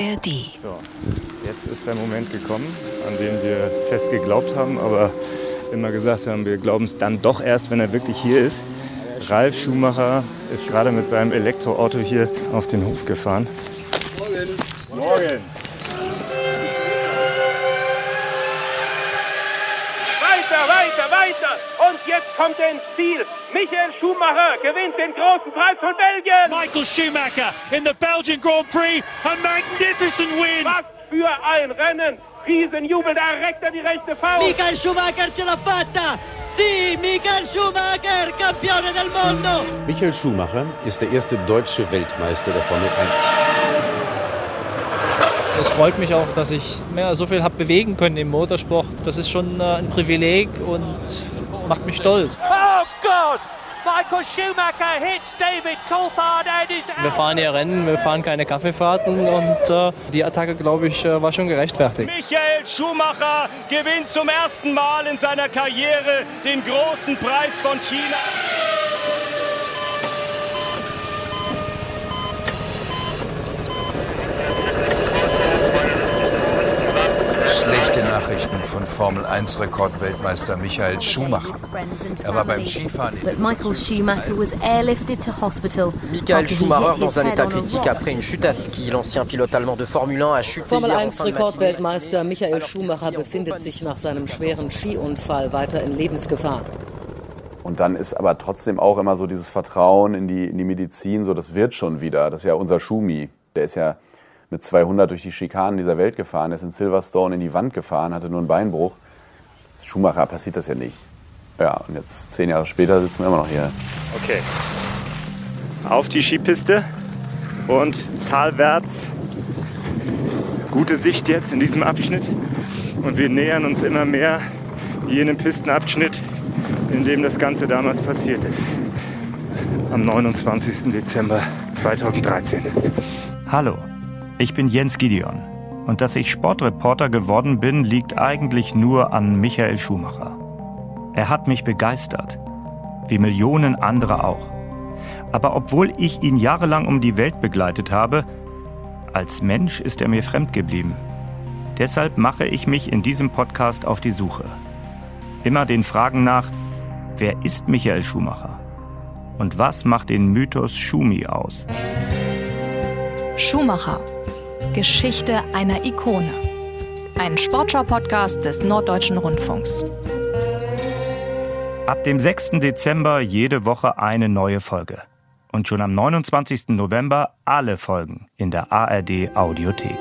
ARD. So, jetzt ist der Moment gekommen, an den wir fest geglaubt haben, aber immer gesagt haben, wir glauben es dann doch erst, wenn er wirklich hier ist. Ralf Schumacher ist gerade mit seinem Elektroauto hier auf den Hof gefahren. Morgen. Morgen. Weiter, weiter, weiter. Und jetzt kommt er ins Ziel. Michael Schumacher gewinnt den großen Preis von Belgien. Michael Schumacher in the Belgian Grand Prix. A magnificent win. Was für ein Rennen. Riesenjubel, da reckt er die rechte Faust. Michael Schumacher ce l'ha fatta. Sì, Michael Schumacher, campione del mondo. Michael Schumacher ist der erste deutsche Weltmeister der Formel 1. Es freut mich auch, dass ich ja, so viel habe bewegen können im Motorsport. Das ist schon äh, ein Privileg und macht mich stolz. Oh Gott! Michael Schumacher hits David Coulthard and is Wir fahren hier Rennen, wir fahren keine Kaffeefahrten und äh, die Attacke, glaube ich, äh, war schon gerechtfertigt. Michael Schumacher gewinnt zum ersten Mal in seiner Karriere den großen Preis von China. Nachrichten von Formel 1 Rekordweltmeister Michael Schumacher. Er war beim Skifahren Michael Schumacher was airlifted to hospital. Michael Schumacher dans un état critique après une chute à ski. L'ancien pilote allemand de Formule 1 a chuté Formel hier en 1 fin de matinée. Rekordweltmeister Michael Schumacher befindet sich nach seinem schweren Skiunfall weiter in Lebensgefahr. Und dann ist aber trotzdem auch immer so dieses Vertrauen in die, in die Medizin, so das wird schon wieder. Das ist ja unser Schumi. Der ist ja mit 200 durch die Schikanen dieser Welt gefahren, ist in Silverstone in die Wand gefahren, hatte nur einen Beinbruch. Schumacher passiert das ja nicht. Ja, und jetzt zehn Jahre später sitzen wir immer noch hier. Okay. Auf die Skipiste und talwärts. Gute Sicht jetzt in diesem Abschnitt. Und wir nähern uns immer mehr jenem Pistenabschnitt, in dem das Ganze damals passiert ist. Am 29. Dezember 2013. Hallo, ich bin Jens Gideon. Und dass ich Sportreporter geworden bin, liegt eigentlich nur an Michael Schumacher. Er hat mich begeistert, wie Millionen andere auch. Aber obwohl ich ihn jahrelang um die Welt begleitet habe, als Mensch ist er mir fremd geblieben. Deshalb mache ich mich in diesem Podcast auf die Suche. Immer den Fragen nach, wer ist Michael Schumacher? Und was macht den Mythos Schumi aus? Schumacher. Geschichte einer Ikone. Ein Sportschau-Podcast des Norddeutschen Rundfunks. Ab dem 6. Dezember jede Woche eine neue Folge. Und schon am 29. November alle Folgen in der ARD Audiothek.